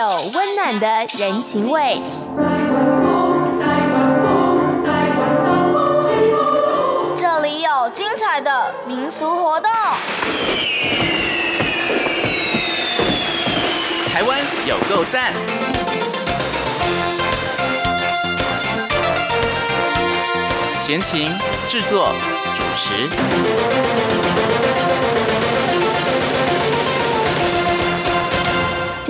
有温暖的人情味。这里有精彩的民俗活动。台湾有够赞！闲情制作主持。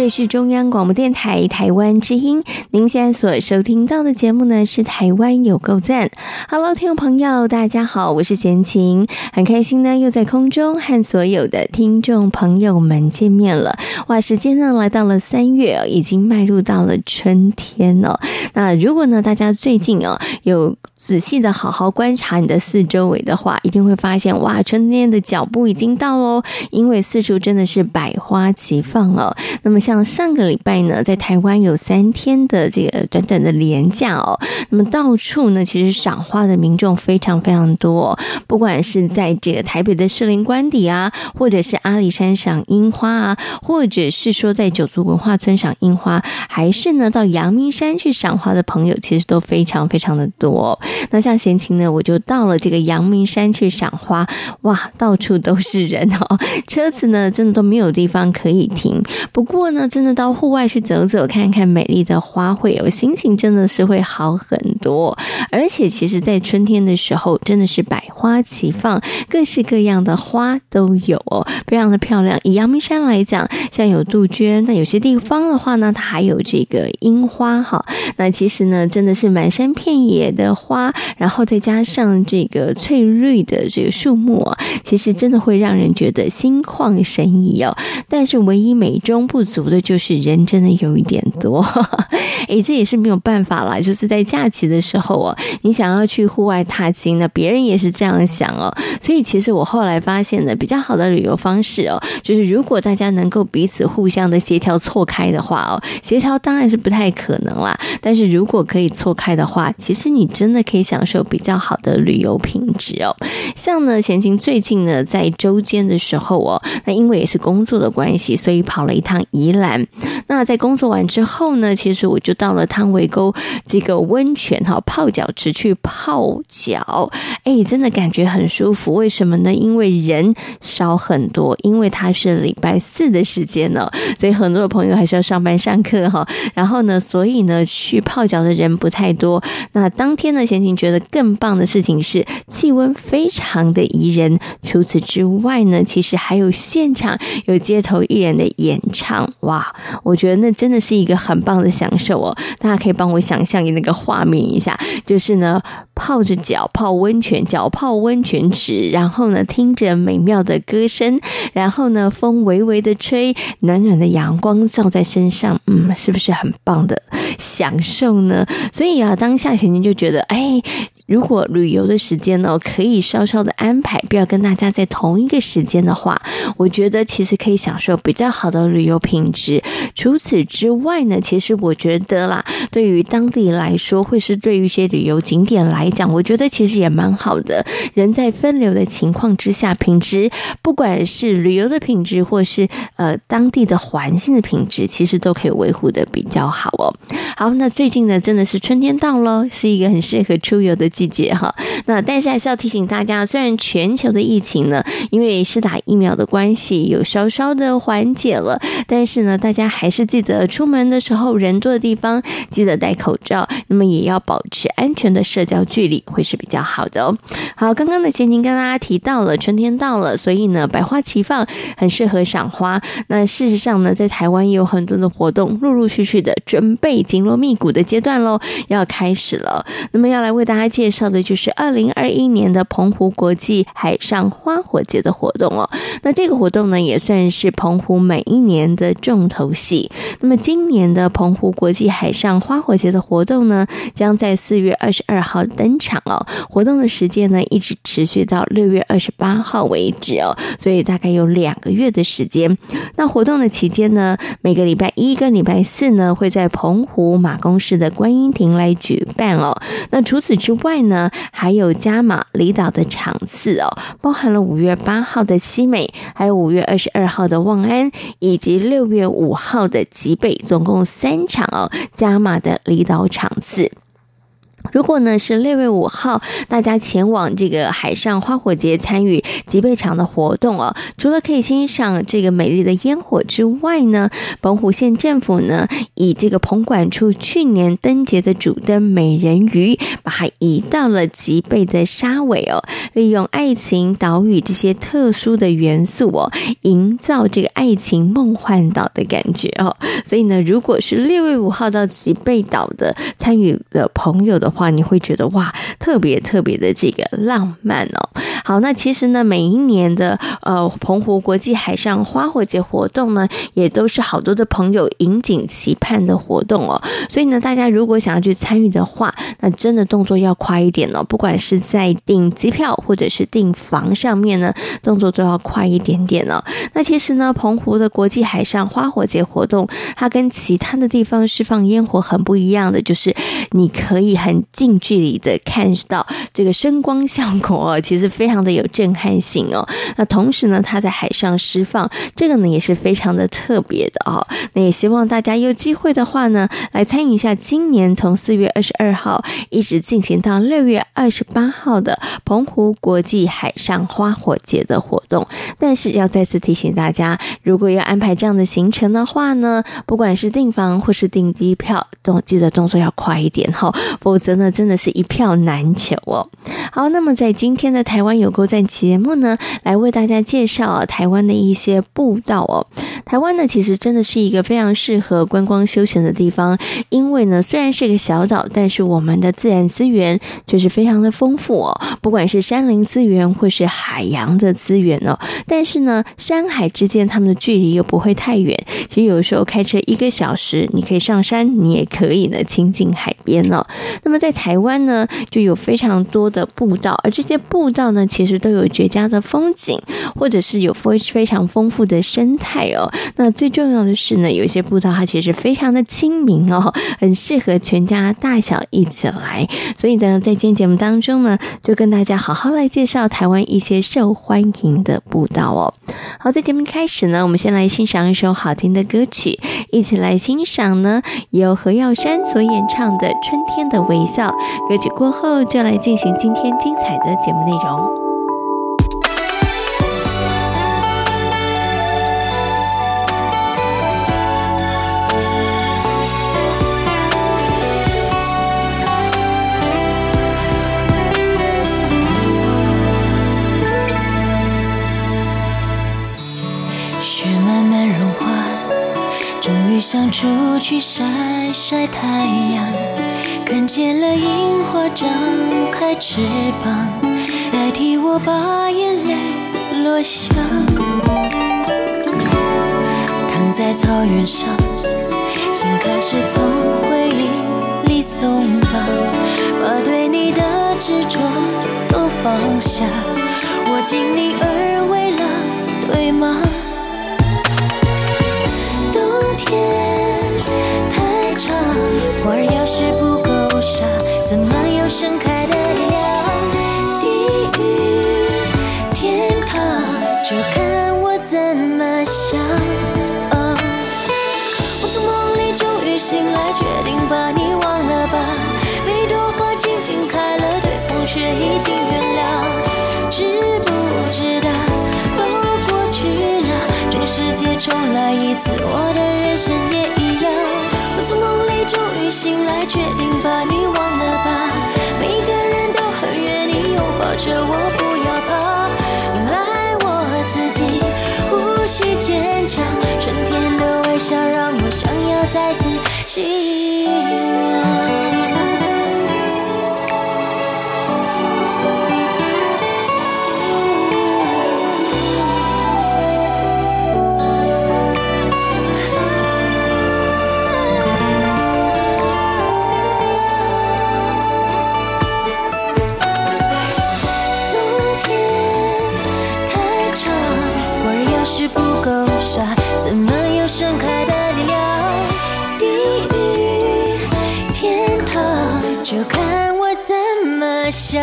这是中央广播电台台湾之音，您现在所收听到的节目呢是《台湾有够赞》。Hello，听众朋友，大家好，我是闲情，很开心呢，又在空中和所有的听众朋友们见面了。哇，时间呢来到了三月，已经迈入到了春天了。那如果呢，大家最近哦有仔细的好好观察你的四周围的话，一定会发现，哇，春天的脚步已经到喽，因为四处真的是百花齐放哦。那么像上个礼拜呢，在台湾有三天的这个短短的连假哦，那么到处呢，其实赏花的民众非常非常多，不管是在这个台北的士林官邸啊，或者是阿里山赏樱花啊，或者是说在九族文化村赏樱花，还是呢到阳明山去赏花的朋友，其实都非常非常的多。那像闲情呢，我就到了这个阳明山去赏花，哇，到处都是人哦，车子呢真的都没有地方可以停。不过呢。真的到户外去走走，看看美丽的花卉，哦心情真的是会好很多。而且，其实，在春天的时候，真的是百花齐放，各式各样的花都有哦，非常的漂亮。以阳明山来讲，像有杜鹃，那有些地方的话呢，它还有这个樱花哈。那其实呢，真的是满山遍野的花，然后再加上这个翠绿的这个树木啊，其实真的会让人觉得心旷神怡哦。但是，唯一美中不足。的就是人真的有一点多，哎，这也是没有办法啦。就是在假期的时候哦，你想要去户外踏青呢，别人也是这样想哦。所以其实我后来发现呢，比较好的旅游方式哦，就是如果大家能够彼此互相的协调错开的话哦，协调当然是不太可能啦。但是如果可以错开的话，其实你真的可以享受比较好的旅游品质哦。像呢，闲情最近呢，在周间的时候哦，那因为也是工作的关系，所以跑了一趟宜兰。那在工作完之后呢，其实我就到了汤围沟这个温泉哈泡脚池去泡脚，哎，真的感觉很舒服。为什么呢？因为人少很多，因为它是礼拜四的时间呢，所以很多的朋友还是要上班上课哈。然后呢，所以呢，去泡脚的人不太多。那当天呢，贤闲情觉得更棒的事情是气温非常的宜人。除此之外呢，其实还有现场有街头艺人的演唱。哇，我觉得那真的是一个很棒的享受哦！大家可以帮我想象那个画面一下，就是呢，泡着脚泡温泉，脚泡温泉池，然后呢，听着美妙的歌声，然后呢，风微微的吹，暖暖的阳光照在身上，嗯，是不是很棒的享受呢？所以啊，当下闲情就觉得，哎，Hey. 如果旅游的时间呢，可以稍稍的安排，不要跟大家在同一个时间的话，我觉得其实可以享受比较好的旅游品质。除此之外呢，其实我觉得啦，对于当地来说，或是对于一些旅游景点来讲，我觉得其实也蛮好的。人在分流的情况之下，品质不管是旅游的品质，或是呃当地的环境的品质，其实都可以维护的比较好哦。好，那最近呢，真的是春天到了，是一个很适合出游的季节哈。那但是还是要提醒大家，虽然全球的疫情呢，因为是打疫苗的关系，有稍稍的缓解了，但是呢。大家还是记得出门的时候，人多的地方记得戴口罩，那么也要保持安全的社交距离，会是比较好的哦。好，刚刚的闲情跟大家提到了春天到了，所以呢，百花齐放，很适合赏花。那事实上呢，在台湾也有很多的活动，陆陆续续的准备紧锣密鼓的阶段喽，要开始了。那么要来为大家介介绍的就是二零二一年的澎湖国际海上花火节的活动哦。那这个活动呢，也算是澎湖每一年的重重头戏。那么，今年的澎湖国际海上花火节的活动呢，将在四月二十二号登场哦。活动的时间呢，一直持续到六月二十八号为止哦，所以大概有两个月的时间。那活动的期间呢，每个礼拜一跟礼拜四呢，会在澎湖马公市的观音亭来举办哦。那除此之外呢，还有加码离岛的场次哦，包含了五月八号的西美，还有五月二十二号的望安，以及六月五号的极北，总共三场哦，加码的离岛场次。如果呢是六月五号，大家前往这个海上花火节参与极北场的活动哦，除了可以欣赏这个美丽的烟火之外呢，澎湖县政府呢以这个澎管处去年灯节的主灯美人鱼，把它移到了极北的沙尾哦，利用爱情岛屿这些特殊的元素哦，营造这个爱情梦幻岛的感觉哦。所以呢，如果是六月五号到极北岛的参与的朋友的话，你会觉得哇，特别特别的这个浪漫哦。好，那其实呢，每一年的呃澎湖国际海上花火节活动呢，也都是好多的朋友引颈期盼的活动哦。所以呢，大家如果想要去参与的话，那真的动作要快一点哦。不管是在订机票或者是订房上面呢，动作都要快一点点哦。那其实呢，澎湖的国际海上花火节活动，它跟其他的地方释放烟火很不一样的，就是你可以很近距离的看到这个声光效果哦，其实非非常的有震撼性哦。那同时呢，它在海上释放，这个呢也是非常的特别的哦。那也希望大家有机会的话呢，来参与一下今年从四月二十二号一直进行到六月二十八号的澎湖国际海上花火节的活动。但是要再次提醒大家，如果要安排这样的行程的话呢，不管是订房或是订机票，都记得动作要快一点哈，否则。呢真的是一票难求哦。好，那么在今天的台湾有够赞节目呢，来为大家介绍啊台湾的一些步道哦。台湾呢，其实真的是一个非常适合观光休闲的地方，因为呢，虽然是个小岛，但是我们的自然资源就是非常的丰富哦。不管是山林资源或是海洋的资源哦，但是呢，山海之间它们的距离又不会太远。其实有时候开车一个小时，你可以上山，你也可以呢亲近海边哦。那么在台湾呢，就有非常多的步道，而这些步道呢，其实都有绝佳的风景，或者是有非非常丰富的生态哦。那最重要的是呢，有一些步道它其实非常的亲民哦，很适合全家大小一起来。所以呢，在今天节目当中呢，就跟大家好好来介绍台湾一些受欢迎的步道哦。好，在节目开始呢，我们先来欣赏一首好听的歌曲，一起来欣赏呢，由何耀珊所演唱的《春天的微笑》。歌曲过后，就来进行今天精彩的节目内容。想出去晒晒太阳。看见了樱花张开翅膀，代替我把眼泪落下。躺在草原上，心开始从回忆里松绑，把对你的执着都放下。我敬你而为了，对吗？醒来，决定把你忘了吧。每朵花静静开了，对方却已经原谅。知不知道，都过去了，这个世界重来一次，我的人生也一样。我从梦里终于醒来，决定把你忘了。吧就看我怎么。笑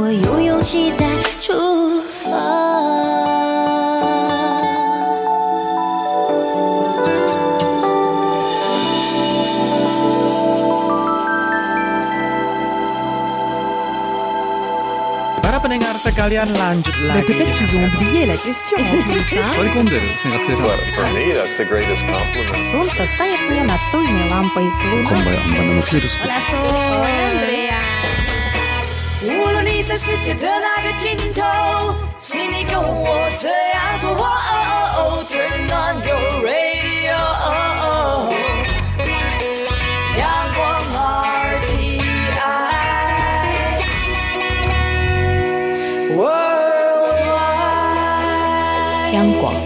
我有勇气再出发。Para pendengar sekalian lanjut Mais lagi. peut-être qu'ils ont oublié la question en plus, hein. 追込んでる生活してた For me, that's the greatest compliment. Солнце стоит мне настольной лампой. こんば 在世界的那个尽头，请你跟我这样做。哦哦哦，Turn on your radio。阳光。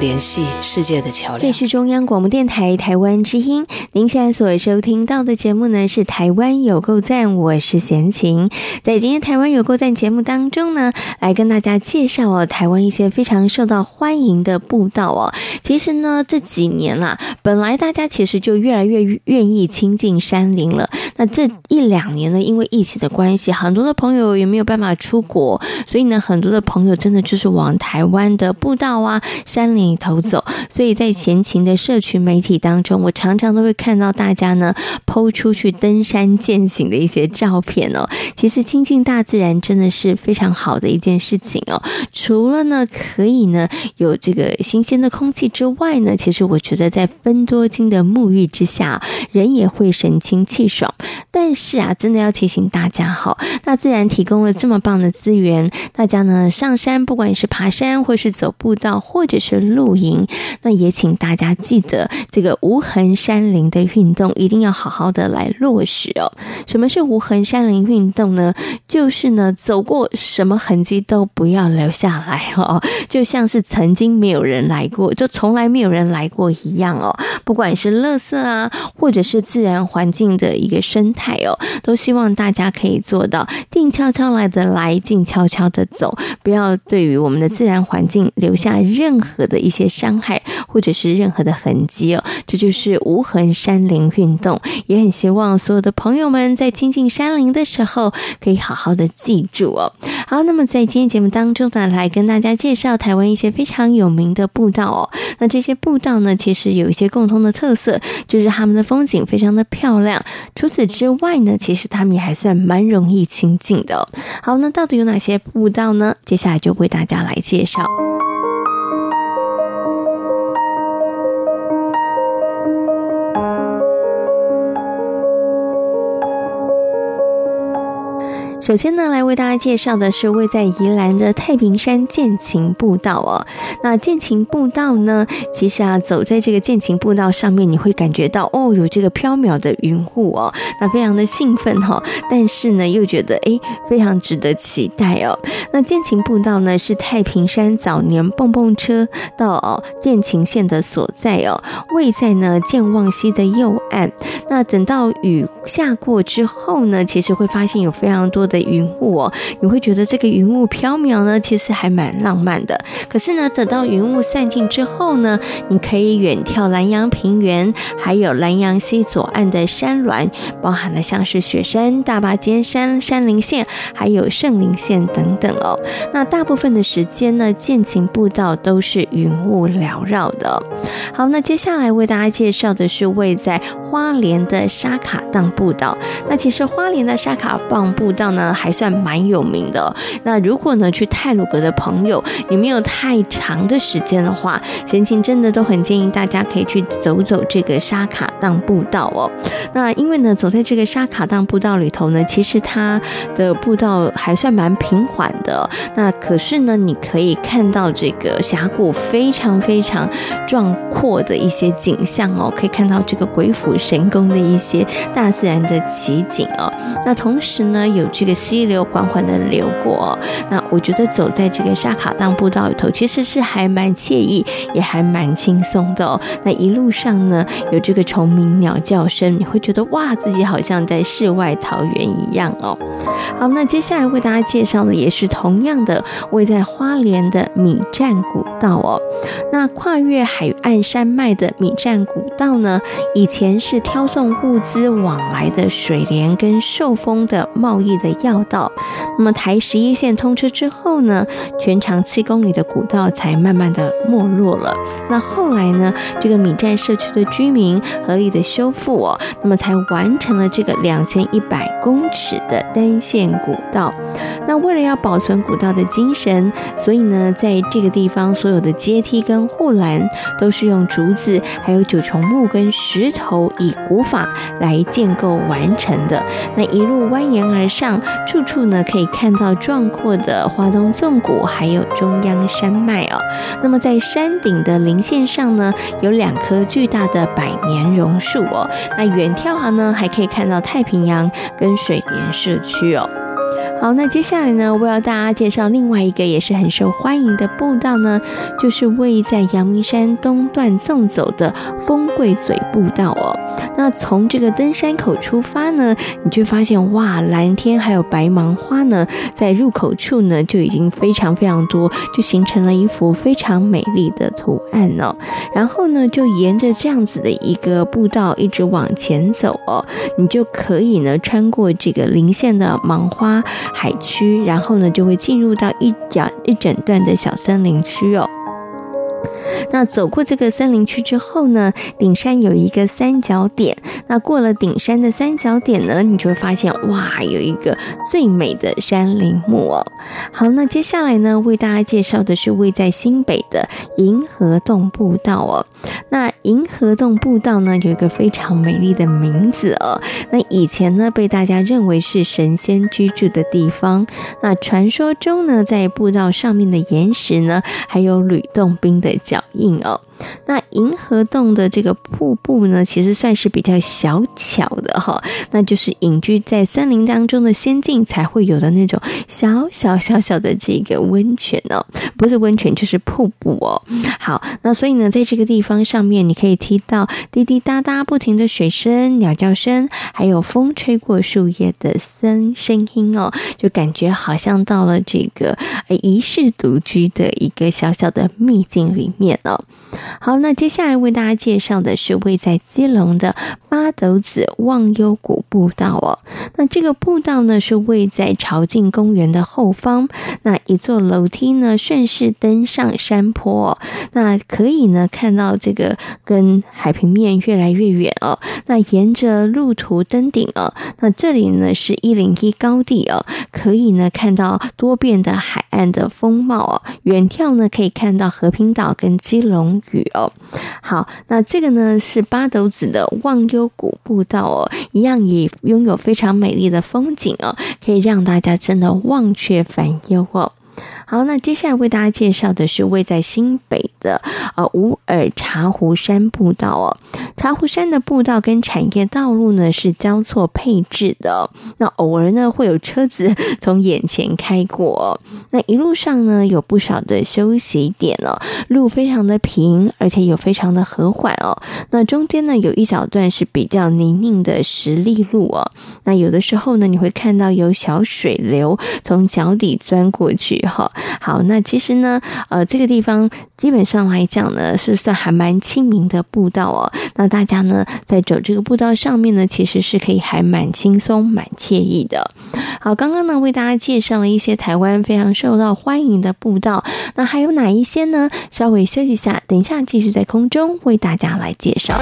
联系世界的桥梁。这是中央广播电台台湾之音，您现在所收听到的节目呢是《台湾有够赞》，我是贤琴。在今天《台湾有够赞》节目当中呢，来跟大家介绍哦，台湾一些非常受到欢迎的步道哦。其实呢，这几年啦，本来大家其实就越来越愿意亲近山林了。那这一两年呢，因为疫情的关系，很多的朋友也没有办法出国，所以呢，很多的朋友真的就是往台湾的步道啊、山林里头走。所以在前情的社群媒体当中，我常常都会看到大家呢抛出去登山健行的一些照片哦。其实亲近大自然真的是非常好的一件事情哦。除了呢可以呢有这个新鲜的空气之外呢，其实我觉得在芬多精的沐浴之下，人也会神清气爽。但是啊，真的要提醒大家哈，大自然提供了这么棒的资源，大家呢上山，不管是爬山，或是走步道，或者是露营，那也请大家记得这个无痕山林的运动，一定要好好的来落实哦。什么是无痕山林运动呢？就是呢走过什么痕迹都不要留下来哦，就像是曾经没有人来过，就从来没有人来过一样哦。不管是垃圾啊，或者是自然环境的一个生生态哦，都希望大家可以做到静悄悄来的来，静悄悄的走，不要对于我们的自然环境留下任何的一些伤害，或者是任何的痕迹哦。这就是无痕山林运动，也很希望所有的朋友们在亲近山林的时候，可以好好的记住哦。好，那么在今天节目当中呢，来跟大家介绍台湾一些非常有名的步道哦。那这些步道呢，其实有一些共通的特色，就是他们的风景非常的漂亮。除此之外呢，其实他们也还算蛮容易亲近的。好，那到底有哪些步道呢？接下来就为大家来介绍。首先呢，来为大家介绍的是位在宜兰的太平山剑琴步道哦。那剑琴步道呢，其实啊，走在这个剑琴步道上面，你会感觉到哦，有这个飘渺的云雾哦，那非常的兴奋哈、哦。但是呢，又觉得诶，非常值得期待哦。那剑琴步道呢，是太平山早年蹦蹦车到哦健行线的所在哦，位在呢剑望溪的右岸。那等到雨下过之后呢，其实会发现有非常多的云雾哦，你会觉得这个云雾飘渺呢，其实还蛮浪漫的。可是呢，等到云雾散尽之后呢，你可以远眺兰阳平原，还有兰阳溪左岸的山峦，包含了像是雪山、大霸尖山、山林线，还有圣林线等等哦。那大部分的时间呢，健行步道都是云雾缭绕的。好，那接下来为大家介绍的是位在花莲的沙卡礑步道。那其实花莲的沙卡礑步道呢，还算蛮有名的。那如果呢去泰鲁阁的朋友，你没有太长的时间的话，闲情真的都很建议大家可以去走走这个沙卡当步道哦。那因为呢，走在这个沙卡当步道里头呢，其实它的步道还算蛮平缓的。那可是呢，你可以看到这个峡谷非常非常壮阔的一些景象哦，可以看到这个鬼斧神工的一些大自然的奇景哦。那同时呢，有这个溪流缓缓的流过。那我觉得走在这个沙卡当步道里头，其实是还蛮惬意，也还蛮轻松的哦。那一路上呢，有这个虫鸣鸟叫声，你会觉得哇，自己好像在世外桃源一样哦。好，那接下来为大家介绍的也是同样的，位在花莲的米栈古道哦。那跨越海岸山脉的米栈古道呢，以前是挑送物资往来的水莲跟寿丰的贸易的要道。那么台十一线通车之后呢，全长七公里的古道才慢慢的没落了。那后来呢，这个米站社区的居民合力的修复哦，那么才完成了这个两千一百公尺的单线古道。那为了要保存古道的精神，所以呢，在这个地方所有的阶梯跟护栏都是用竹子、还有九重木跟石头以古法来建构完成的。那一路蜿蜒而上，处处呢可以看到壮阔的华东纵谷，还有中央山脉哦。那么在山顶的林线上呢，有两棵巨大的百年榕树哦。那远眺啊呢，还可以看到太平洋跟水莲社区哦。好，那接下来呢，我要大家介绍另外一个也是很受欢迎的步道呢，就是位于在阳明山东段纵走的风贵嘴步道哦。那从这个登山口出发呢，你就发现哇，蓝天还有白芒花呢，在入口处呢就已经非常非常多，就形成了一幅非常美丽的图案哦。然后呢，就沿着这样子的一个步道一直往前走哦，你就可以呢穿过这个棱线的芒花。海区，然后呢，就会进入到一整一整段的小森林区哦。那走过这个森林区之后呢，顶山有一个三角点。那过了顶山的三角点呢，你就会发现哇，有一个最美的山林木哦。好，那接下来呢，为大家介绍的是位在新北的银河洞步道哦。那银河洞步道呢，有一个非常美丽的名字哦。那以前呢，被大家认为是神仙居住的地方。那传说中呢，在步道上面的岩石呢，还有吕洞宾的脚印哦。那银河洞的这个瀑布呢，其实算是比较小巧的哈，那就是隐居在森林当中的仙境才会有的那种小小小小的这个温泉哦，不是温泉就是瀑布哦。好，那所以呢，在这个地方上面，你可以听到滴滴答答不停的水声、鸟叫声，还有风吹过树叶的声声音哦，就感觉好像到了这个呃遗世独居的一个小小的秘境里面哦。好，那接下来为大家介绍的是位在基隆的八斗子忘忧谷步道哦。那这个步道呢，是位在朝境公园的后方，那一座楼梯呢，顺势登上山坡哦，那可以呢看到这个跟海平面越来越远哦。那沿着路途登顶哦，那这里呢是一零一高地哦，可以呢看到多变的海岸的风貌哦。远眺呢可以看到和平岛跟基隆雨。哦，好，那这个呢是八斗子的忘忧谷步道哦，一样也拥有非常美丽的风景哦，可以让大家真的忘却烦忧哦。好，那接下来为大家介绍的是位在新北的呃五耳茶壶山步道哦。茶壶山的步道跟产业道路呢是交错配置的，那偶尔呢会有车子从眼前开过。那一路上呢有不少的休息点哦，路非常的平，而且有非常的和缓哦。那中间呢有一小段是比较泥泞的石砾路哦。那有的时候呢你会看到有小水流从脚底钻过去哈。好，那其实呢呃这个地方基本上来讲呢是算还蛮亲民的步道哦。那大家呢，在走这个步道上面呢，其实是可以还蛮轻松、蛮惬意的。好，刚刚呢为大家介绍了一些台湾非常受到欢迎的步道，那还有哪一些呢？稍微休息一下，等一下继续在空中为大家来介绍。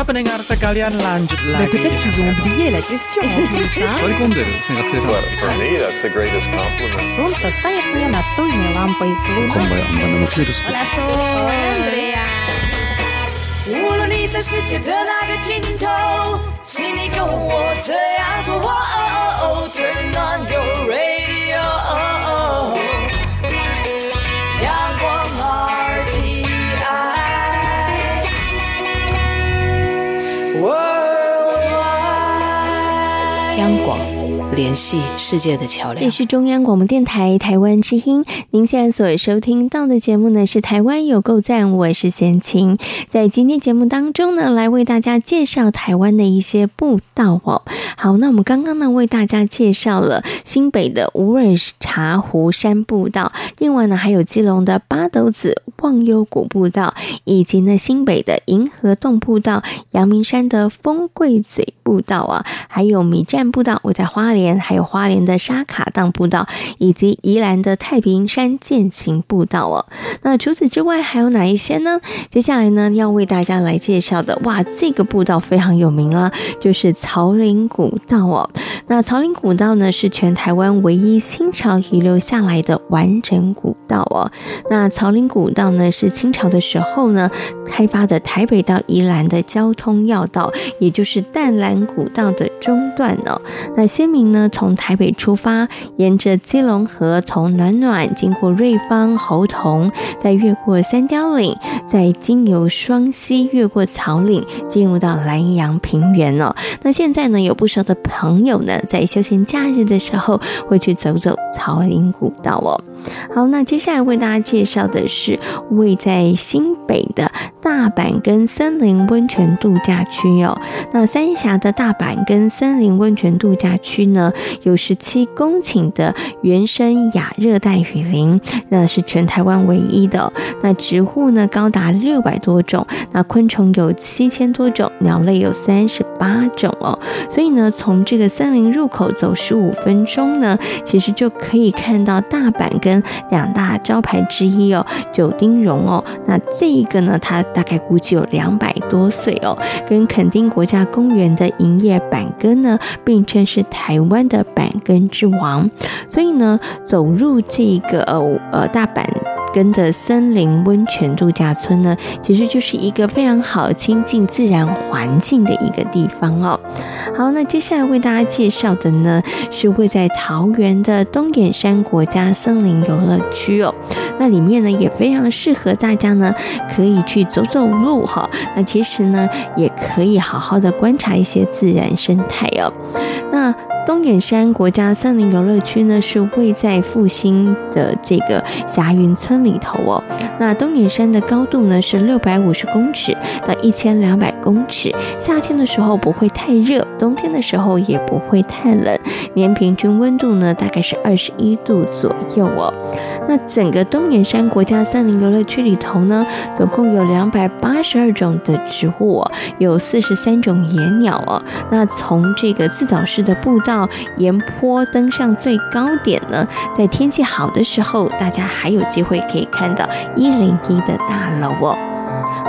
无论你在世界的哪个尽头，请你跟我这样做。Turn on your radio，阳光 RTI，Worldwide，央广。联系世界的桥梁。这是中央广播电台台湾之音。您现在所收听到的节目呢，是《台湾有够赞》，我是贤琴。在今天节目当中呢，来为大家介绍台湾的一些步道哦。好，那我们刚刚呢，为大家介绍了新北的五耳茶壶山步道，另外呢，还有基隆的八斗子忘忧谷步道，以及呢，新北的银河洞步道、阳明山的风柜嘴步道啊，还有米站步道，我在花莲。还有花莲的沙卡当步道，以及宜兰的太平山健行步道哦。那除此之外还有哪一些呢？接下来呢，要为大家来介绍的，哇，这个步道非常有名了，就是草岭古道哦。那草岭古道呢，是全台湾唯一清朝遗留下来的完整古道哦。那草岭古道呢，是清朝的时候呢开发的台北到宜兰的交通要道，也就是淡蓝古道的中段哦。那先民呢，从台北出发，沿着基隆河，从暖暖经过瑞芳、猴硐，再越过三貂岭，再经由双溪，越过草岭，进入到兰阳平原哦。那现在呢，有不少的朋友呢，在休闲假日的时候，会去走走草岭古道哦。好，那接下来为大家介绍的是位在新北的大板根森林温泉度假区哦。那三峡的大板根森林温泉度假区呢，有十七公顷的原生亚热带雨林，那是全台湾唯一的。那植物呢高达六百多种，那昆虫有七千多种，鸟类有三十八种哦。所以呢，从这个森林入口走十五分钟呢，其实就可以看到大板根。跟两大招牌之一哦，九丁榕哦，那这一个呢，它大概估计有两百多岁哦，跟垦丁国家公园的银叶板根呢，并称是台湾的板根之王，所以呢，走入这个呃呃大阪。根的森林温泉度假村呢，其实就是一个非常好亲近自然环境的一个地方哦。好，那接下来为大家介绍的呢，是位在桃园的东眼山国家森林游乐区哦。那里面呢，也非常适合大家呢，可以去走走路哈。那其实呢，也可以好好的观察一些自然生态哦。那东眼山国家森林游乐区呢，是位在复兴的这个霞云村里头哦。那东眼山的高度呢，是六百五十公尺到一千两百公尺，夏天的时候不会太热，冬天的时候也不会太冷，年平均温度呢，大概是二十一度左右哦。那整个东眼山国家森林游乐区里头呢，总共有两百八十二种的植物哦，有四十三种野鸟哦。那从这个自导式的步道。沿坡登上最高点呢，在天气好的时候，大家还有机会可以看到一零一的大楼哦。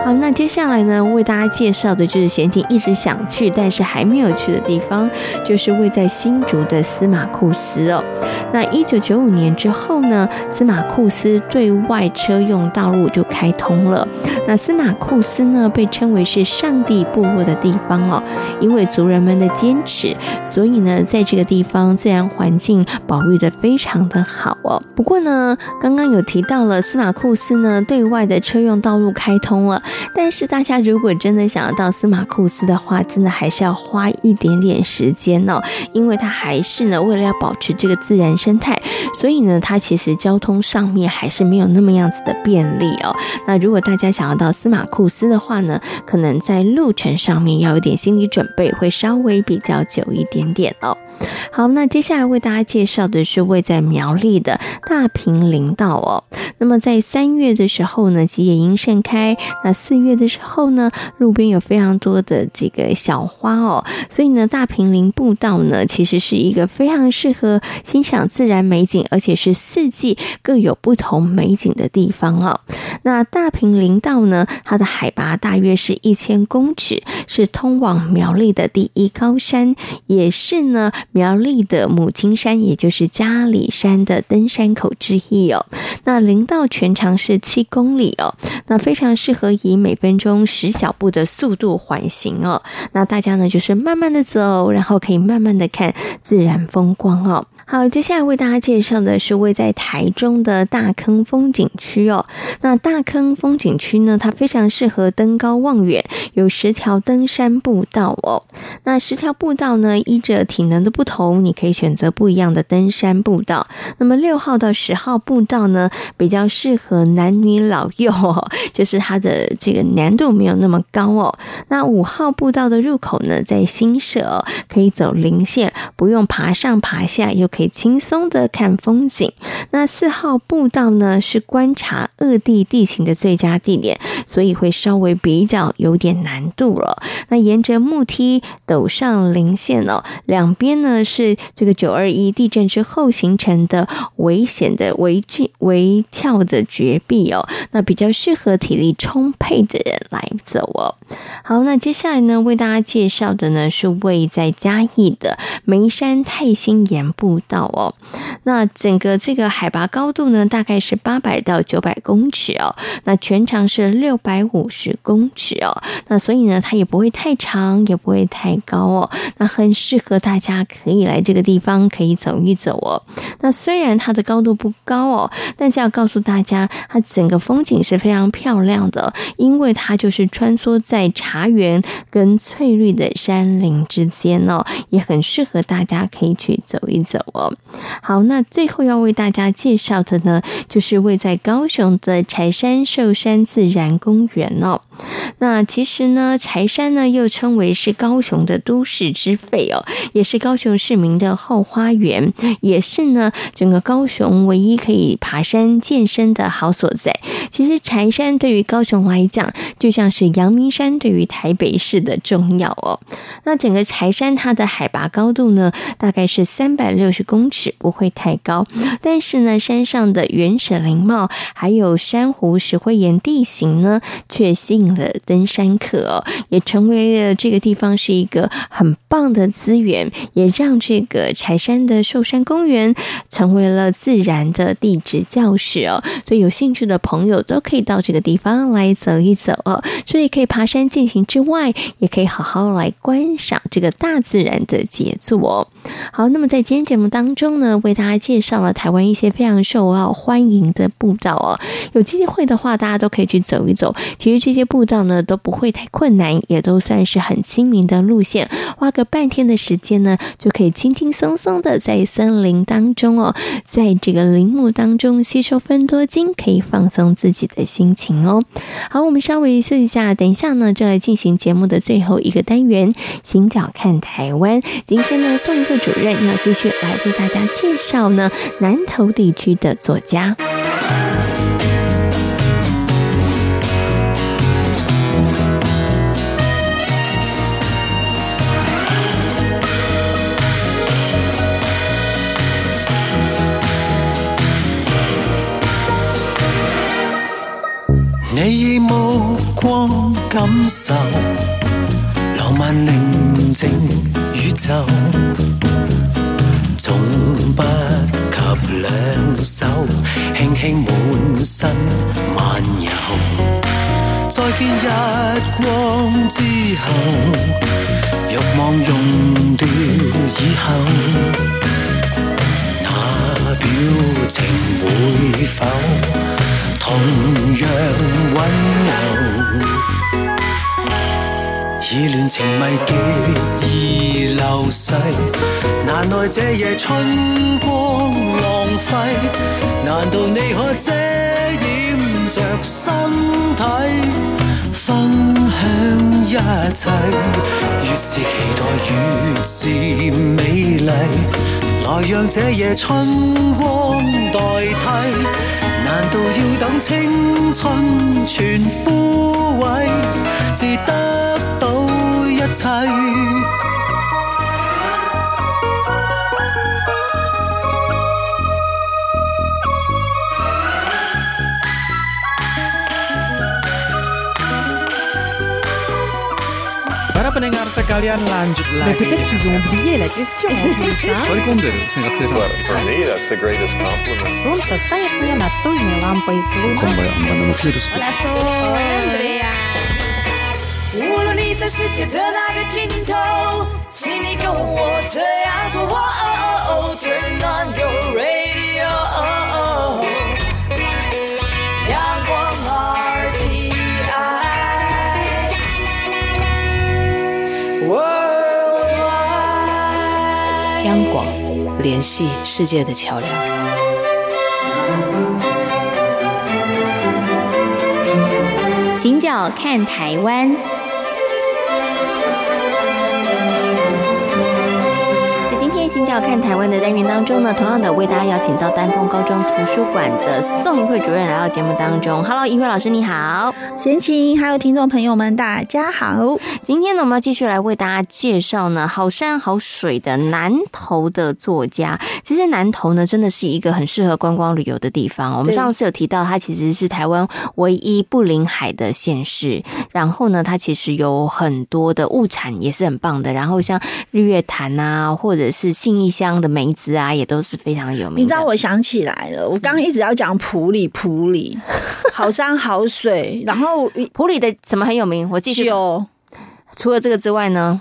好，那接下来呢，为大家介绍的就是贤情一直想去但是还没有去的地方，就是位在新竹的司马库斯哦。那一九九五年之后呢，司马库斯对外车用道路就开通了。那司马库斯呢，被称为是上帝部落的地方哦，因为族人们的坚持，所以呢，在这个地方自然环境保育的非常的好哦。不过呢，刚刚有提到了司马库斯呢，对外的车用道路开通了。但是大家如果真的想要到司马库斯的话，真的还是要花一点点时间哦，因为它还是呢，为了要保持这个自然生态，所以呢，它其实交通上面还是没有那么样子的便利哦。那如果大家想要到司马库斯的话呢，可能在路程上面要有点心理准备，会稍微比较久一点点哦。好，那接下来为大家介绍的是位在苗栗的大坪林道哦。那么在三月的时候呢，吉野樱盛开；那四月的时候呢，路边有非常多的这个小花哦。所以呢，大坪林步道呢，其实是一个非常适合欣赏自然美景，而且是四季各有不同美景的地方哦。那大坪林道呢，它的海拔大约是一千公尺，是通往苗栗的第一高山，也是呢。苗栗的母亲山，也就是嘉里山的登山口之一哦。那林道全长是七公里哦，那非常适合以每分钟十小步的速度缓行哦。那大家呢，就是慢慢的走，然后可以慢慢的看自然风光哦。好，接下来为大家介绍的是位在台中的大坑风景区哦。那大坑风景区呢，它非常适合登高望远，有十条登山步道哦。那十条步道呢，依着体能的不同，你可以选择不一样的登山步道。那么六号到十号步道呢，比较适合男女老幼哦，就是它的这个难度没有那么高哦。那五号步道的入口呢，在新社哦，可以走零线，不用爬上爬下，又可。可以轻松的看风景。那四号步道呢，是观察恶地地形的最佳地点，所以会稍微比较有点难度了。那沿着木梯陡上零线哦，两边呢是这个九二一地震之后形成的危险的围峻围峭的绝壁哦，那比较适合体力充沛的人来走哦。好，那接下来呢，为大家介绍的呢是位在嘉义的眉山太兴岩步道哦。那整个这个海拔高度呢，大概是八百到九百公尺哦。那全长是六百五十公尺哦。那所以呢，它也不会太长，也不会太高哦。那很适合大家可以来这个地方可以走一走哦。那虽然它的高度不高哦，但是要告诉大家，它整个风景是非常漂亮的，因为它就是穿梭在茶园跟翠绿的山林之间哦，也很适合大家可以去走一走哦。好，那最后要为大家介绍的呢，就是位在高雄的柴山寿山自然公园哦。那其实呢，柴山呢又称为是高雄的都市之肺哦，也是高雄市民的后花园，也是呢整个高雄唯一可以爬山健身的好所在。其实柴山对于高雄来讲，就像是阳明山对于台北市的重要哦。那整个柴山它的海拔高度呢，大概是三百六十公尺，不会太高。但是呢，山上的原始林貌还有珊瑚石灰岩地形呢，却吸引了登山客，也成为了这个地方是一个很棒的资源，也让这个柴山的寿山公园成为了自然的地质教室哦。所以有兴趣的朋友都可以到这个地方来走一走哦。所以可以爬山健行之外，也可以好好来观赏这个大自然的杰作哦。好，那么在今天节目当中呢，为大家介绍了台湾一些非常受到欢迎的步道哦。有机会的话，大家都可以去走一走。其实这些步道呢都不会太困难，也都算是很亲民的路线。花个半天的时间呢，就可以轻轻松松的在森林当中哦，在这个林木当中吸收芬多精，可以放松自己的心情哦。好，我们稍微休息一下，等一下呢就来进行节目的最后一个单元——行脚看台湾。今天呢，宋一个主任要继续来为大家介绍呢南投地区的作家。你以目光感受浪漫宁静宇宙，总不及两手轻轻满身漫游。再见日光之后，欲望溶掉以后，那表情会否同样温柔？意乱情迷极易流逝，难耐这夜春光浪费。难道你可遮掩着身体，分享一切？越是期待越是美丽，来让这夜春光代替。难道要等青春全枯萎，至得一切？Para pendengar sekalian lanjut Mais lagi. peut-être qu'ils ont oublié la question en plus, hein Sorry singkat cerita. But for me, that's the greatest compliment. Солнце станет мне настольной лампой. Kombaja on vain fiilis. 无论你在世界的哪个尽头，请你跟我这样做。哦哦哦，Turn on your radio，阳光 RTI，Worldwide。央广联系世界的桥梁。行脚看台湾。行脚看台湾的单元当中呢，同样的为大家邀请到丹凤高中图书馆的宋怡慧主任来到节目当中。Hello，怡慧老师你好，贤琴还有听众朋友们大家好。今天呢，我们要继续来为大家介绍呢好。山好。水的南投的作家。其实南投呢，真的是一个很适合观光旅游的地方。我们上次有提到，它其实是台湾唯一不临海的县市。然后呢，它其实有很多的物产也是很棒的。然后像日月潭啊，或者是信义乡的梅子啊，也都是非常有名。你知道，我想起来了，我刚刚一直要讲普里，普里 好山好水。然后普里的什么很有名？我继续有。除了这个之外呢，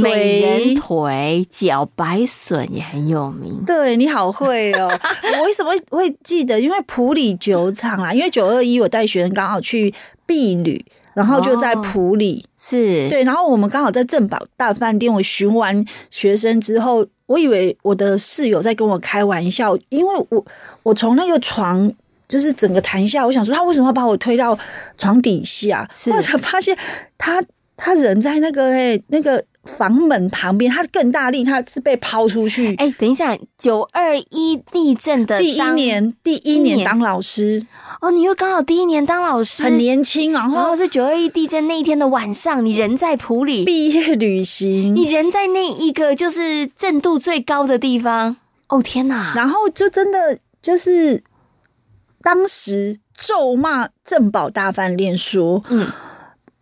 美人腿、茭白笋也很有名。对，你好会哦！我为什么会记得？因为普里酒厂啦，因为九二一我带学生刚好去避旅，然后就在普里。哦、是对，然后我们刚好在正宝大饭店。我巡完学生之后，我以为我的室友在跟我开玩笑，因为我我从那个床。就是整个弹下，我想说他为什么要把我推到床底下？是我才发现他他人在那个哎、欸、那个房门旁边，他更大力，他是被抛出去。哎、欸，等一下，九二一地震的第一年，第一年当老师哦，你又刚好第一年当老师，很年轻，然后然后是九二一地震那一天的晚上，你人在普里毕业旅行，你人在那一个就是震度最高的地方。哦天哪！然后就真的就是。当时咒骂正宝大饭店说：“嗯，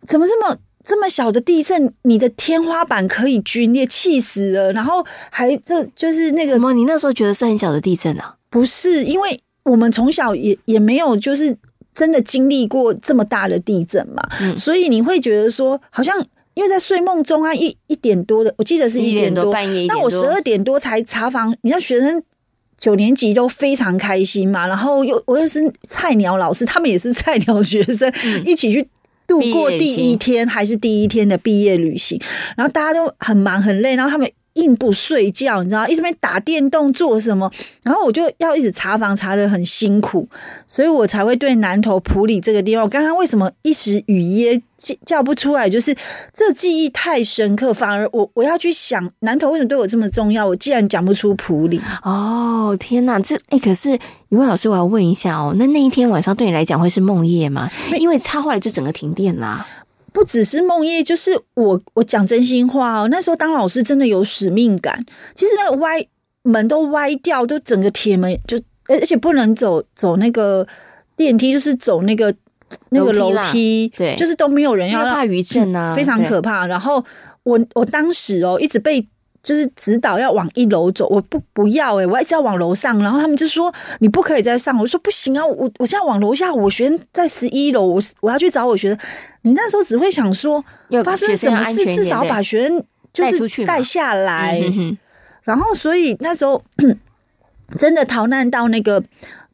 怎么这么这么小的地震，你的天花板可以龟裂，气死了！然后还这就是那个什么？你那时候觉得是很小的地震啊？不是，因为我们从小也也没有就是真的经历过这么大的地震嘛，嗯、所以你会觉得说，好像因为在睡梦中啊，一一点多的，我记得是一点多，点多半夜一点多，那我十二点多才查房，你知道学生。”九年级都非常开心嘛，然后又我又是菜鸟老师，他们也是菜鸟学生，嗯、一起去度过第一天还是第一天的毕业旅行，然后大家都很忙很累，然后他们。硬不睡觉，你知道，一直边打电动做什么？然后我就要一直查房，查得很辛苦，所以我才会对南投普里这个地方，我刚刚为什么一时语噎叫不出来？就是这记忆太深刻，反而我我要去想南投为什么对我这么重要？我既然讲不出普里，哦天哪，这哎，可是怡慧老师，我要问一下哦，那那一天晚上对你来讲会是梦夜吗？因为插后来就整个停电啦。不只是梦叶，就是我我讲真心话哦。那时候当老师真的有使命感。其实那个歪门都歪掉，都整个铁门就，而且不能走走那个电梯，就是走那个那个楼楼梯梯，对就是都没有人要怕余震啊嗯非常可怕。然后我我当时哦一直被。就是指导要往一楼走，我不不要哎、欸，我一直要往楼上，然后他们就说你不可以再上，我说不行啊，我我现在往楼下，我学生在十一楼，我我要去找我学生。你那时候只会想说发生什么事，至少把学生就是带下来。然后所以那时候 真的逃难到那个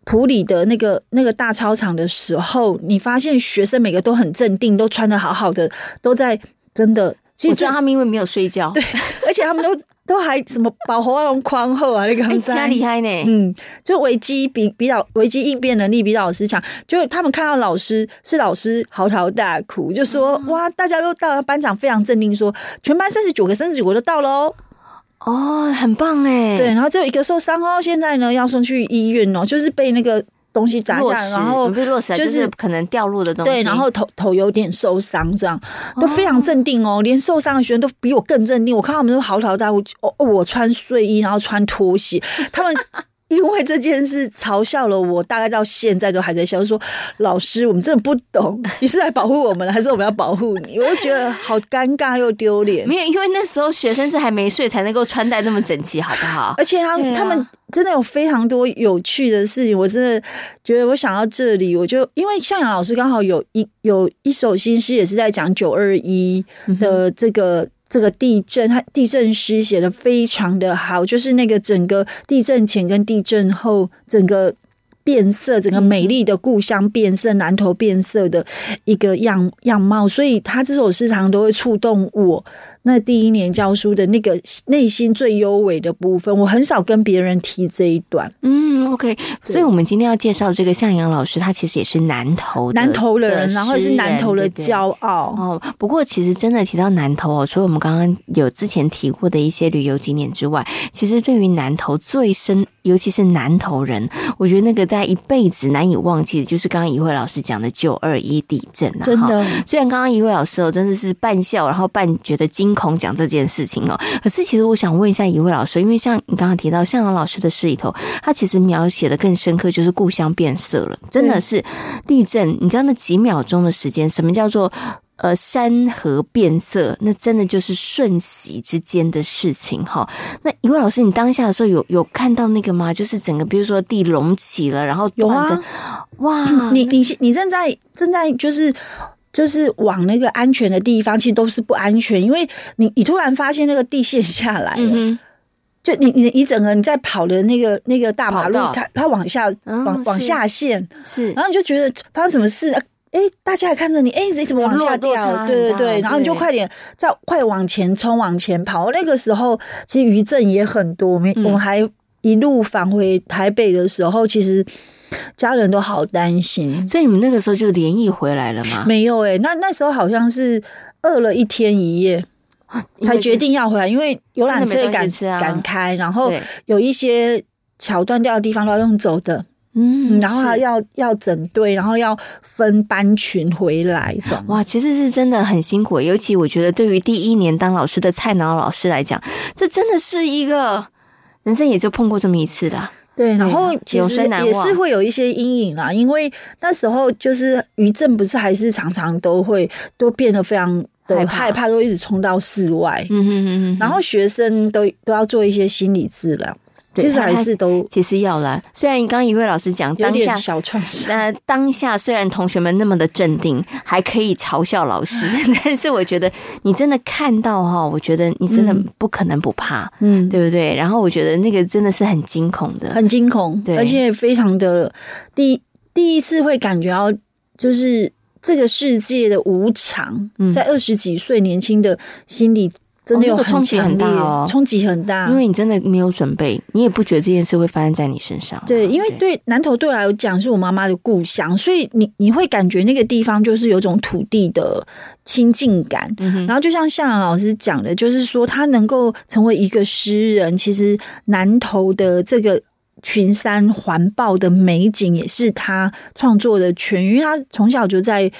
普里的那个那个大操场的时候，你发现学生每个都很镇定，都穿的好好的，都在真的。其实我知道他们因为没有睡觉，对，而且他们都都还什么保护那种宽厚啊，那个很加厉害呢。嗯，就危机比比较危机应变能力比老师强，就他们看到老师是老师嚎啕大哭，就说、嗯、哇，大家都到了，班长非常镇定说，全班三十九个三十九个都到喽。哦，很棒哎。对，然后只有一个受伤哦，现在呢要送去医院哦，就是被那个。东西砸下来，然后就是可能掉落的东西。对，然后头头有点受伤，这样都非常镇定哦。连受伤的学生都比我更镇定。我看他们都嚎啕大哭。哦，我穿睡衣，然后穿拖鞋，他们。因为这件事嘲笑了我，大概到现在都还在笑，说老师，我们真的不懂，你是来保护我们还是我们要保护你？我就觉得好尴尬又丢脸。没有，因为那时候学生是还没睡，才能够穿戴那么整齐，好不好？而且他、啊、他们真的有非常多有趣的事情，我真的觉得我想到这里，我就因为向阳老师刚好有一有一首新诗，也是在讲九二一的这个。嗯这个地震，他地震诗写的非常的好，就是那个整个地震前跟地震后整个变色，整个美丽的故乡变色，南头变色的一个样样貌，所以他这首诗常常都会触动我。那第一年教书的那个内心最优美的部分，我很少跟别人提这一段。嗯，OK，所以我们今天要介绍这个向阳老师，他其实也是南投南投人，然后是南投的骄傲哦。不过，其实真的提到南投哦，除了我们刚刚有之前提过的一些旅游景点之外，其实对于南投最深，尤其是南投人，我觉得那个在一辈子难以忘记的，就是刚刚一慧老师讲的九二一地震啊。真的，虽然刚刚一慧老师哦，真的是半笑，然后半觉得惊。空讲这件事情哦，可是其实我想问一下一位老师，因为像你刚刚提到向阳老师的诗里头，他其实描写的更深刻，就是故乡变色了，真的是地震。你知道那几秒钟的时间，什么叫做呃山河变色？那真的就是瞬息之间的事情哈。那一位老师，你当下的时候有有看到那个吗？就是整个比如说地隆起了，然后有啊，哇，你你你正在正在就是。就是往那个安全的地方，其实都是不安全，因为你你突然发现那个地陷下来了，嗯、就你你你整个你在跑的那个那个大马路，它它往下往往下陷，是，然后你就觉得发生什么事？哎、欸，大家也看着你，哎、欸，你怎么往下掉？对对对，然后你就快点再快往前冲，往前跑。那个时候其实余震也很多，我们、嗯、我们还一路返回台北的时候，其实。家人都好担心，所以你们那个时候就连夜回来了吗？没有诶、欸，那那时候好像是饿了一天一夜，才决定要回来，因为游览车也赶赶开，然后有一些桥断掉的地方都要用走的，嗯，然后要要整队，然后要分班群回来的。哇，其实是真的很辛苦，尤其我觉得对于第一年当老师的菜鸟老师来讲，这真的是一个人生也就碰过这么一次的。对，然后其实也是会有一些阴影啦，因为那时候就是余震，不是还是常常都会都变得非常的害怕，害怕都一直冲到室外。嗯哼嗯嗯，然后学生都都要做一些心理治疗。其实还是都其实要啦。虽然刚刚一位老师讲当下小创伤，那当下虽然同学们那么的镇定，还可以嘲笑老师，但是我觉得你真的看到哈，我觉得你真的不可能不怕，嗯，对不对？然后我觉得那个真的是很惊恐的，很惊恐，对，而且非常的第第一次会感觉到就是这个世界的无常，在二十几岁年轻的心理。真的有冲击很大哦，冲击很大，因为你真的没有准备，你也不觉得这件事会发生在你身上。对，因为对南投对我来讲是我妈妈的故乡，所以你你会感觉那个地方就是有种土地的亲近感。然后就像向阳老师讲的，就是说他能够成为一个诗人，其实南投的这个群山环抱的美景也是他创作的泉源，因为他从小就在。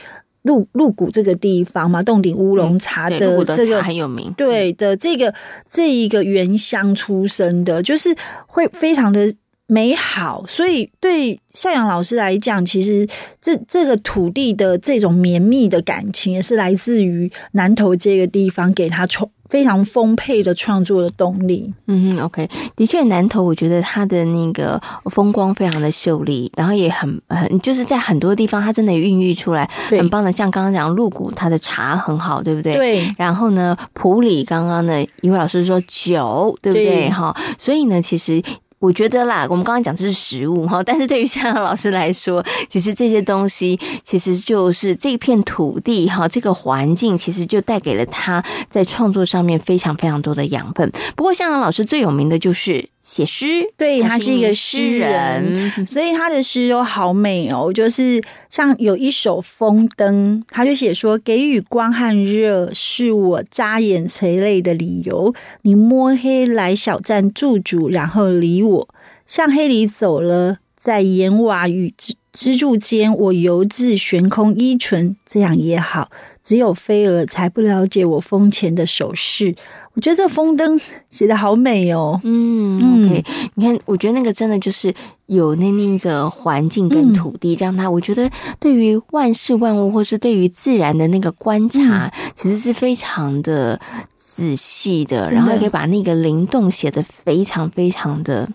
鹿鹿谷这个地方嘛，洞顶乌龙茶的这个很有名，对的，这个这一个原乡出生的，就是会非常的美好，所以对向阳老师来讲，其实这这个土地的这种绵密的感情，也是来自于南投这个地方给他创非常丰沛的创作的动力。嗯，OK，的确，南投我觉得它的那个风光非常的秀丽，然后也很很就是在很多地方，它真的孕育出来很棒的，像刚刚讲鹿谷，它的茶很好，对不对？对。然后呢，普里刚刚呢，一位老师说酒，对不对？哈，所以呢，其实。我觉得啦，我们刚刚讲的是食物哈，但是对于向阳老师来说，其实这些东西其实就是这片土地哈，这个环境其实就带给了他在创作上面非常非常多的养分。不过向阳老师最有名的就是写诗，对，他是一个诗人，所以他的诗都好美哦。就是像有一首《风灯》，他就写说：“给予光和热是我眨眼垂泪的理由。你摸黑来小站驻足，然后理我。”向黑里走了，在岩瓦与支支柱间，我犹自悬空依存，这样也好。只有飞蛾才不了解我风前的手势。我觉得这个风灯写得好美哦。嗯，OK，你看，我觉得那个真的就是有那那个环境跟土地，让他，我觉得对于万事万物，或是对于自然的那个观察，其实是非常的仔细的，然后也可以把那个灵动写得非常非常的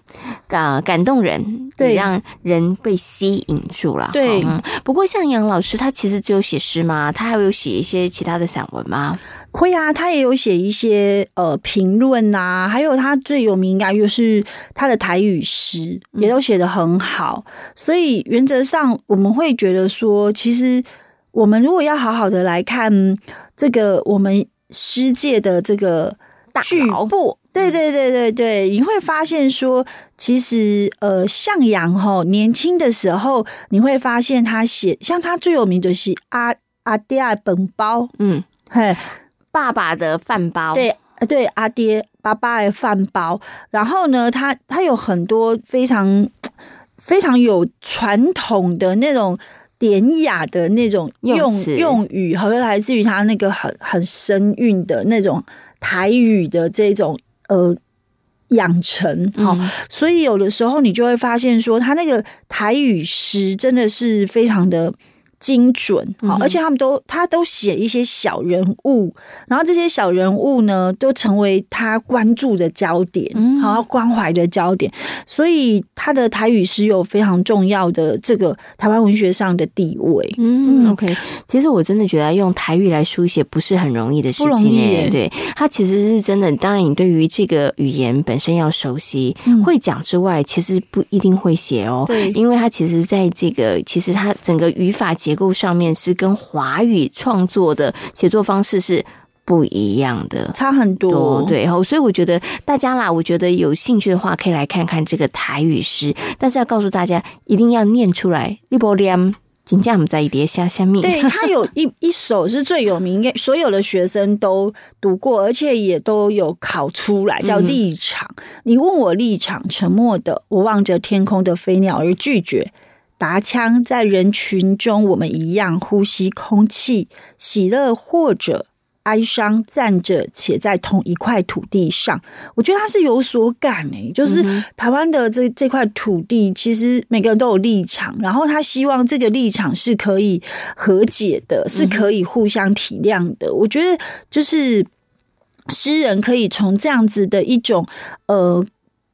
感感动人，对，让人被吸引住了。对，不过像杨老师他其实只有写诗吗？他还有写。一些其他的散文吗？会啊，他也有写一些呃评论呐，还有他最有名啊，就是他的台语诗，也都写得很好。嗯、所以原则上，我们会觉得说，其实我们如果要好好的来看这个我们诗界的这个巨部，对对对对对，你会发现说，其实呃，向阳哈年轻的时候，你会发现他写，像他最有名的是阿。阿爹的本包，嗯，嘿，爸爸的饭包，对，对，阿爹爸爸的饭包。然后呢，他他有很多非常非常有传统的那种典雅的那种用用语，好像来自于他那个很很深韵的那种台语的这种呃养成。哈，嗯，所以有的时候你就会发现说，他那个台语诗真的是非常的。精准，好，而且他们都他都写一些小人物，然后这些小人物呢，都成为他关注的焦点，好，关怀的焦点，所以他的台语是有非常重要的这个台湾文学上的地位。嗯，OK，其实我真的觉得用台语来书写不是很容易的事情耶，对，他其实是真的。当然，你对于这个语言本身要熟悉，会讲之外，其实不一定会写哦，对，因为他其实在这个其实他整个语法结构上面是跟华语创作的写作方式是不一样的，差很多。对，所以我觉得大家啦，我觉得有兴趣的话，可以来看看这个台语诗。但是要告诉大家，一定要念出来。利波廉金家姆在一碟下下面，对，他有一一首是最有名，所有的学生都读过，而且也都有考出来，叫《立场》。嗯。你问我立场，沉默的，我望着天空的飞鸟而拒绝。拔枪在人群中，我们一样呼吸空气，喜乐或者哀伤，站着且在同一块土地上。我觉得他是有所感诶，就是台湾的这这块土地，其实每个人都有立场，然后他希望这个立场是可以和解的，是可以互相体谅的。我觉得就是诗人可以从这样子的一种呃。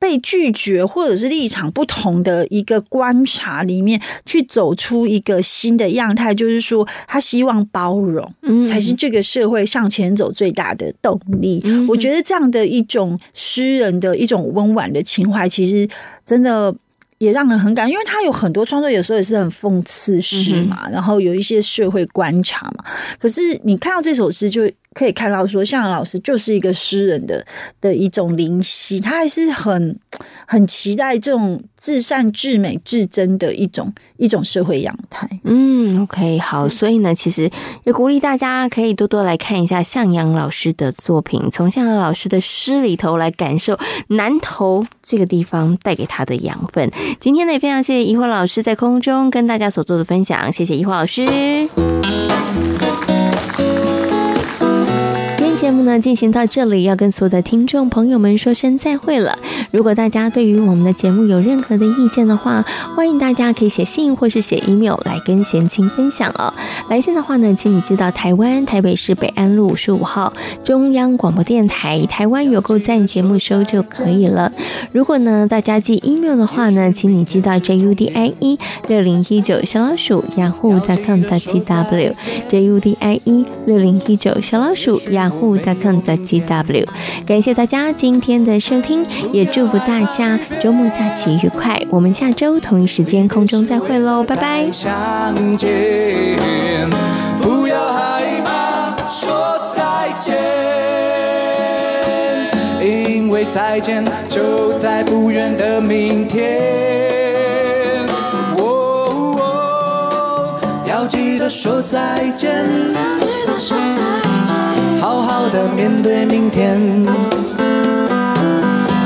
被拒绝或者是立场不同的一个观察里面，去走出一个新的样态，就是说他希望包容，嗯，才是这个社会向前走最大的动力。嗯，我觉得这样的一种诗人的一种温婉的情怀，其实真的也让人很感，因为他有很多创作，有时候也是很讽刺诗嘛，然后有一些社会观察嘛。可是你看到这首诗就。可以看到，说向阳老师就是一个诗人的的一种灵犀，他还是很很期待这种至善、至美、至真的一种一种社会样态。嗯，OK，好，所以呢，其实也鼓励大家可以多多来看一下向阳老师的作品，从向阳老师的诗里头来感受南投这个地方带给他的养分。今天呢，也非常谢谢宜华老师在空中跟大家所做的分享，谢谢宜华老师。呢呢进行到这里，要跟所有的听众朋友们说声再会了。如果大家对于我们的节目有任何的意见的话，欢迎大家可以写信或是写 email 来跟贤青分享哦。来信的话呢，请你寄到台湾台北市北安路五十五号中央广播电台台湾有够赞节目收就可以了。如果呢大家寄 email 的话呢，请你寄到 judie 六零一九小老鼠 yahoo.com.tw judie 六零一九小老鼠 yahoo.com yahoo.com.tw。感谢大家今天的收听，也祝福大家周末假期愉快。我们下周同一时间空中再会喽，拜拜。相见，不要害怕说再见，因为再见就在不远的明天。哦哦，要记得说再见，要记得说再见，好好的面对明天。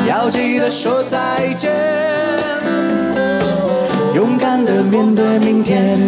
要记得说再见。勇敢的面对明天。